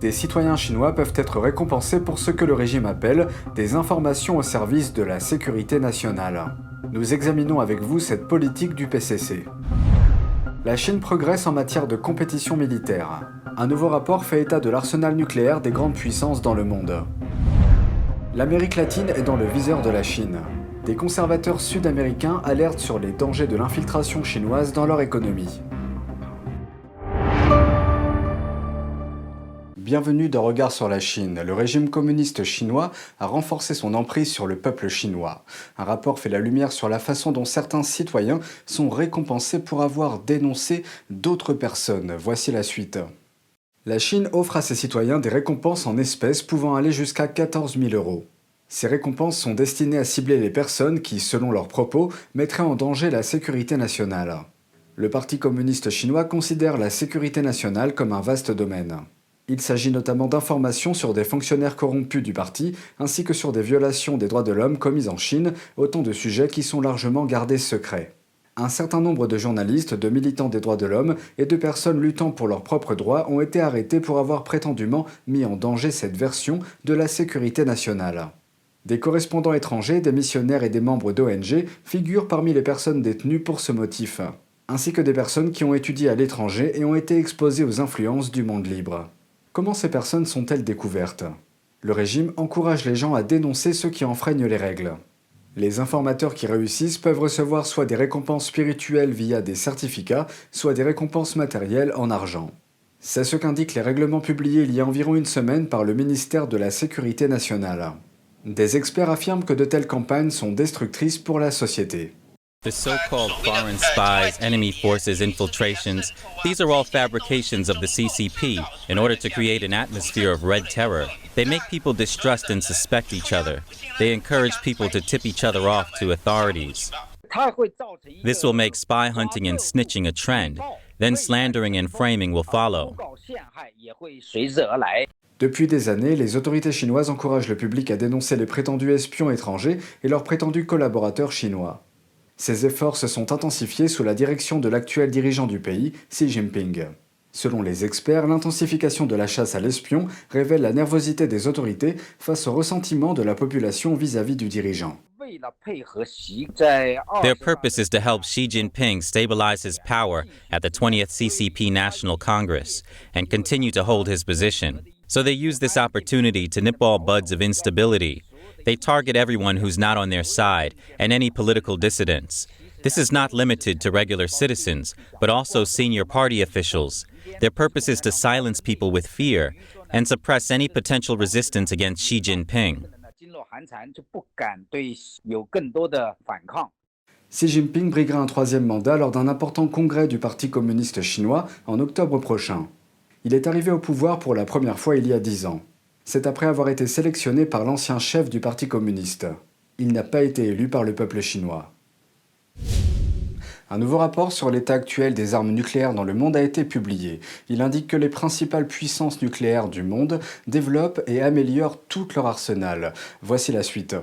des citoyens chinois peuvent être récompensés pour ce que le régime appelle des informations au service de la sécurité nationale. Nous examinons avec vous cette politique du PCC. La Chine progresse en matière de compétition militaire. Un nouveau rapport fait état de l'arsenal nucléaire des grandes puissances dans le monde. L'Amérique latine est dans le viseur de la Chine. Des conservateurs sud-américains alertent sur les dangers de l'infiltration chinoise dans leur économie. Bienvenue dans Regard sur la Chine. Le régime communiste chinois a renforcé son emprise sur le peuple chinois. Un rapport fait la lumière sur la façon dont certains citoyens sont récompensés pour avoir dénoncé d'autres personnes. Voici la suite. La Chine offre à ses citoyens des récompenses en espèces pouvant aller jusqu'à 14 000 euros. Ces récompenses sont destinées à cibler les personnes qui, selon leurs propos, mettraient en danger la sécurité nationale. Le Parti communiste chinois considère la sécurité nationale comme un vaste domaine. Il s'agit notamment d'informations sur des fonctionnaires corrompus du parti, ainsi que sur des violations des droits de l'homme commises en Chine, autant de sujets qui sont largement gardés secrets. Un certain nombre de journalistes, de militants des droits de l'homme et de personnes luttant pour leurs propres droits ont été arrêtés pour avoir prétendument mis en danger cette version de la sécurité nationale. Des correspondants étrangers, des missionnaires et des membres d'ONG figurent parmi les personnes détenues pour ce motif, ainsi que des personnes qui ont étudié à l'étranger et ont été exposées aux influences du monde libre. Comment ces personnes sont-elles découvertes? Le régime encourage les gens à dénoncer ceux qui enfreignent les règles. Les informateurs qui réussissent peuvent recevoir soit des récompenses spirituelles via des certificats, soit des récompenses matérielles en argent. C'est ce qu'indiquent les règlements publiés il y a environ une semaine par le ministère de la Sécurité nationale. Des experts affirment que de telles campagnes sont destructrices pour la société. The so called foreign spies, enemy forces, infiltrations, these are all fabrications of the CCP in order to create an atmosphere of red terror. They make people distrust and suspect each other. They encourage people to tip each other off to authorities. This will make spy hunting and snitching a trend. Then slandering and framing will follow. Depuis des années, les autorités chinoises encouragent le public à dénoncer les prétendus espions étrangers et leurs prétendus collaborateurs chinois. Ces efforts se sont intensifiés sous la direction de l'actuel dirigeant du pays, Xi Jinping. Selon les experts, l'intensification de la chasse à l'espion révèle la nervosité des autorités face au ressentiment de la population vis-à-vis du dirigeant. Their purpose is to help Xi Jinping stabilize his power at the 20th CCP National Congress and continue to hold his position. So they use this opportunity to nip all buds of instability they target everyone who's not on their side and any political dissidents. This is not limited to regular citizens, but also senior party officials. Their purpose is to silence people with fear and suppress any potential resistance against Xi Jinping. Xi Jinping briguera un troisième mandat lors d'un important congrès du Parti communiste chinois en octobre prochain. Il est arrivé au pouvoir pour la première fois il y a dix ans. C'est après avoir été sélectionné par l'ancien chef du Parti communiste. Il n'a pas été élu par le peuple chinois. Un nouveau rapport sur l'état actuel des armes nucléaires dans le monde a été publié. Il indique que les principales puissances nucléaires du monde développent et améliorent tout leur arsenal. Voici la suite.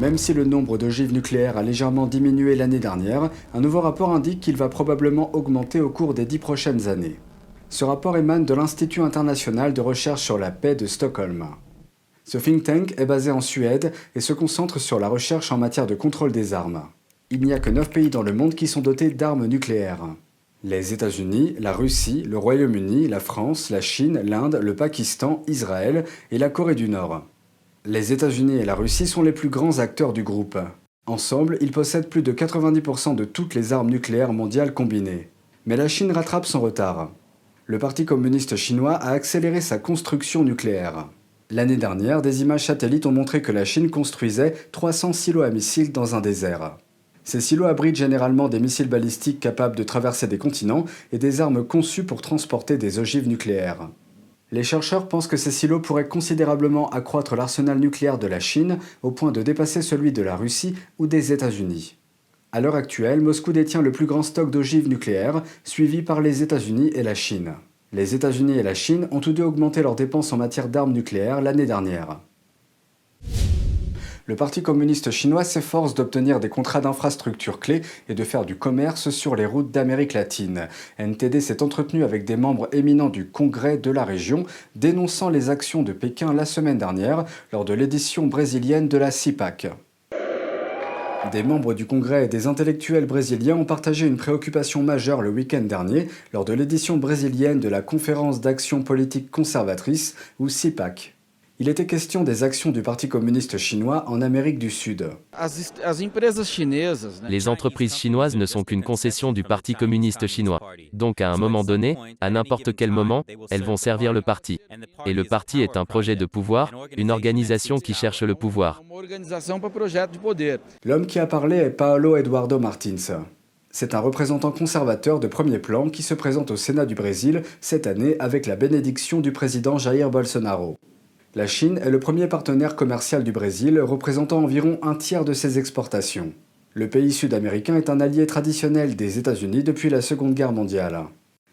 Même si le nombre d'ogives nucléaires a légèrement diminué l'année dernière, un nouveau rapport indique qu'il va probablement augmenter au cours des dix prochaines années. Ce rapport émane de l'Institut international de recherche sur la paix de Stockholm. Ce think tank est basé en Suède et se concentre sur la recherche en matière de contrôle des armes. Il n'y a que 9 pays dans le monde qui sont dotés d'armes nucléaires. Les États-Unis, la Russie, le Royaume-Uni, la France, la Chine, l'Inde, le Pakistan, Israël et la Corée du Nord. Les États-Unis et la Russie sont les plus grands acteurs du groupe. Ensemble, ils possèdent plus de 90% de toutes les armes nucléaires mondiales combinées. Mais la Chine rattrape son retard le Parti communiste chinois a accéléré sa construction nucléaire. L'année dernière, des images satellites ont montré que la Chine construisait 300 silos à missiles dans un désert. Ces silos abritent généralement des missiles balistiques capables de traverser des continents et des armes conçues pour transporter des ogives nucléaires. Les chercheurs pensent que ces silos pourraient considérablement accroître l'arsenal nucléaire de la Chine au point de dépasser celui de la Russie ou des États-Unis. À l'heure actuelle, Moscou détient le plus grand stock d'ogives nucléaires, suivi par les États-Unis et la Chine. Les États-Unis et la Chine ont tous deux augmenté leurs dépenses en matière d'armes nucléaires l'année dernière. Le Parti communiste chinois s'efforce d'obtenir des contrats d'infrastructures clés et de faire du commerce sur les routes d'Amérique latine. NTD s'est entretenu avec des membres éminents du Congrès de la région, dénonçant les actions de Pékin la semaine dernière lors de l'édition brésilienne de la CIPAC. Des membres du Congrès et des intellectuels brésiliens ont partagé une préoccupation majeure le week-end dernier lors de l'édition brésilienne de la Conférence d'action politique conservatrice, ou CIPAC. Il était question des actions du Parti communiste chinois en Amérique du Sud. Les entreprises chinoises ne sont qu'une concession du Parti communiste chinois. Donc à un moment donné, à n'importe quel moment, elles vont servir le parti. Et le parti est un projet de pouvoir, une organisation qui cherche le pouvoir. L'homme qui a parlé est Paolo Eduardo Martins. C'est un représentant conservateur de premier plan qui se présente au Sénat du Brésil cette année avec la bénédiction du président Jair Bolsonaro. La Chine est le premier partenaire commercial du Brésil, représentant environ un tiers de ses exportations. Le pays sud-américain est un allié traditionnel des États-Unis depuis la Seconde Guerre mondiale.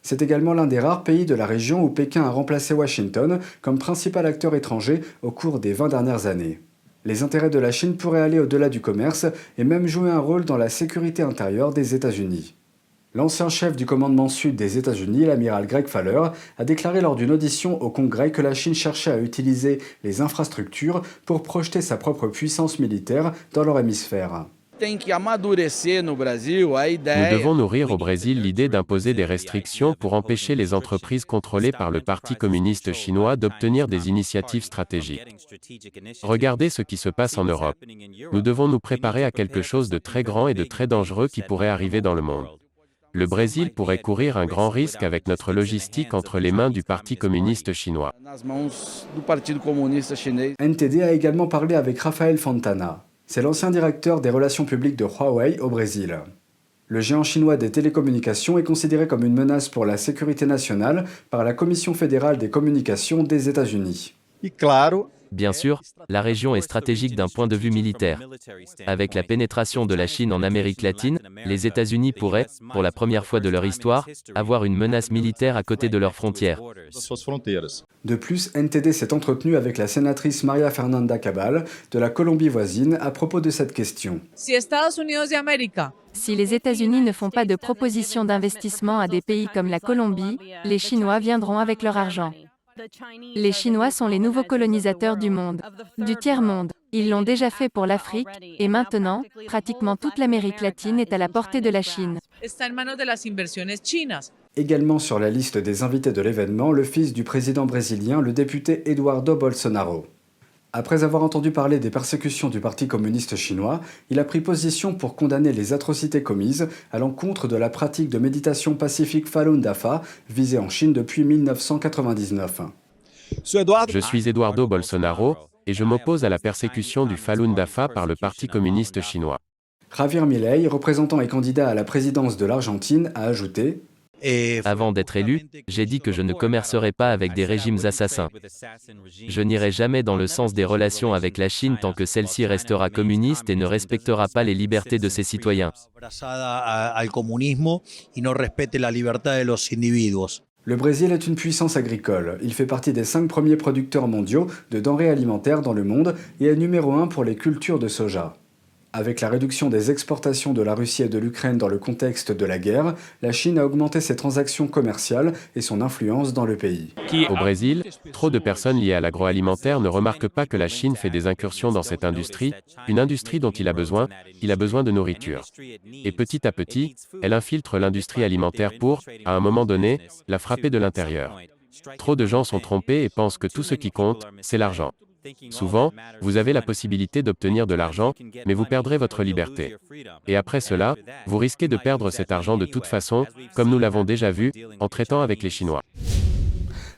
C'est également l'un des rares pays de la région où Pékin a remplacé Washington comme principal acteur étranger au cours des 20 dernières années. Les intérêts de la Chine pourraient aller au-delà du commerce et même jouer un rôle dans la sécurité intérieure des États-Unis. L'ancien chef du commandement sud des États-Unis, l'amiral Greg Faller, a déclaré lors d'une audition au Congrès que la Chine cherchait à utiliser les infrastructures pour projeter sa propre puissance militaire dans leur hémisphère. Nous devons nourrir au Brésil l'idée d'imposer des restrictions pour empêcher les entreprises contrôlées par le Parti communiste chinois d'obtenir des initiatives stratégiques. Regardez ce qui se passe en Europe. Nous devons nous préparer à quelque chose de très grand et de très dangereux qui pourrait arriver dans le monde le Brésil pourrait courir un grand risque avec notre logistique entre les mains du Parti communiste chinois. NTD a également parlé avec Rafael Fontana. C'est l'ancien directeur des relations publiques de Huawei au Brésil. Le géant chinois des télécommunications est considéré comme une menace pour la sécurité nationale par la Commission fédérale des communications des États-Unis. Bien sûr, la région est stratégique d'un point de vue militaire. Avec la pénétration de la Chine en Amérique latine, les États-Unis pourraient, pour la première fois de leur histoire, avoir une menace militaire à côté de leurs frontières. De plus, NTD s'est entretenu avec la sénatrice Maria Fernanda Cabal de la Colombie voisine à propos de cette question. Si les États-Unis ne font pas de propositions d'investissement à des pays comme la Colombie, les Chinois viendront avec leur argent. Les Chinois sont les nouveaux colonisateurs du monde, du tiers-monde. Ils l'ont déjà fait pour l'Afrique, et maintenant, pratiquement toute l'Amérique latine est à la portée de la Chine. Également sur la liste des invités de l'événement, le fils du président brésilien, le député Eduardo Bolsonaro. Après avoir entendu parler des persécutions du Parti communiste chinois, il a pris position pour condamner les atrocités commises à l'encontre de la pratique de méditation pacifique Falun Dafa, visée en Chine depuis 1999. Je suis Eduardo Bolsonaro, et je m'oppose à la persécution du Falun Dafa par le Parti communiste chinois. Javier Milei, représentant et candidat à la présidence de l'Argentine, a ajouté avant d'être élu, j'ai dit que je ne commercerai pas avec des régimes assassins. Je n'irai jamais dans le sens des relations avec la Chine tant que celle-ci restera communiste et ne respectera pas les libertés de ses citoyens. Le Brésil est une puissance agricole. Il fait partie des cinq premiers producteurs mondiaux de denrées alimentaires dans le monde et est numéro un pour les cultures de soja. Avec la réduction des exportations de la Russie et de l'Ukraine dans le contexte de la guerre, la Chine a augmenté ses transactions commerciales et son influence dans le pays. Au Brésil, trop de personnes liées à l'agroalimentaire ne remarquent pas que la Chine fait des incursions dans cette industrie, une industrie dont il a besoin, il a besoin de nourriture. Et petit à petit, elle infiltre l'industrie alimentaire pour, à un moment donné, la frapper de l'intérieur. Trop de gens sont trompés et pensent que tout ce qui compte, c'est l'argent. Souvent, vous avez la possibilité d'obtenir de l'argent, mais vous perdrez votre liberté. Et après cela, vous risquez de perdre cet argent de toute façon, comme nous l'avons déjà vu, en traitant avec les Chinois.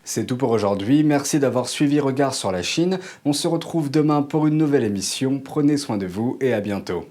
C'est tout pour aujourd'hui, merci d'avoir suivi Regard sur la Chine. On se retrouve demain pour une nouvelle émission, prenez soin de vous et à bientôt.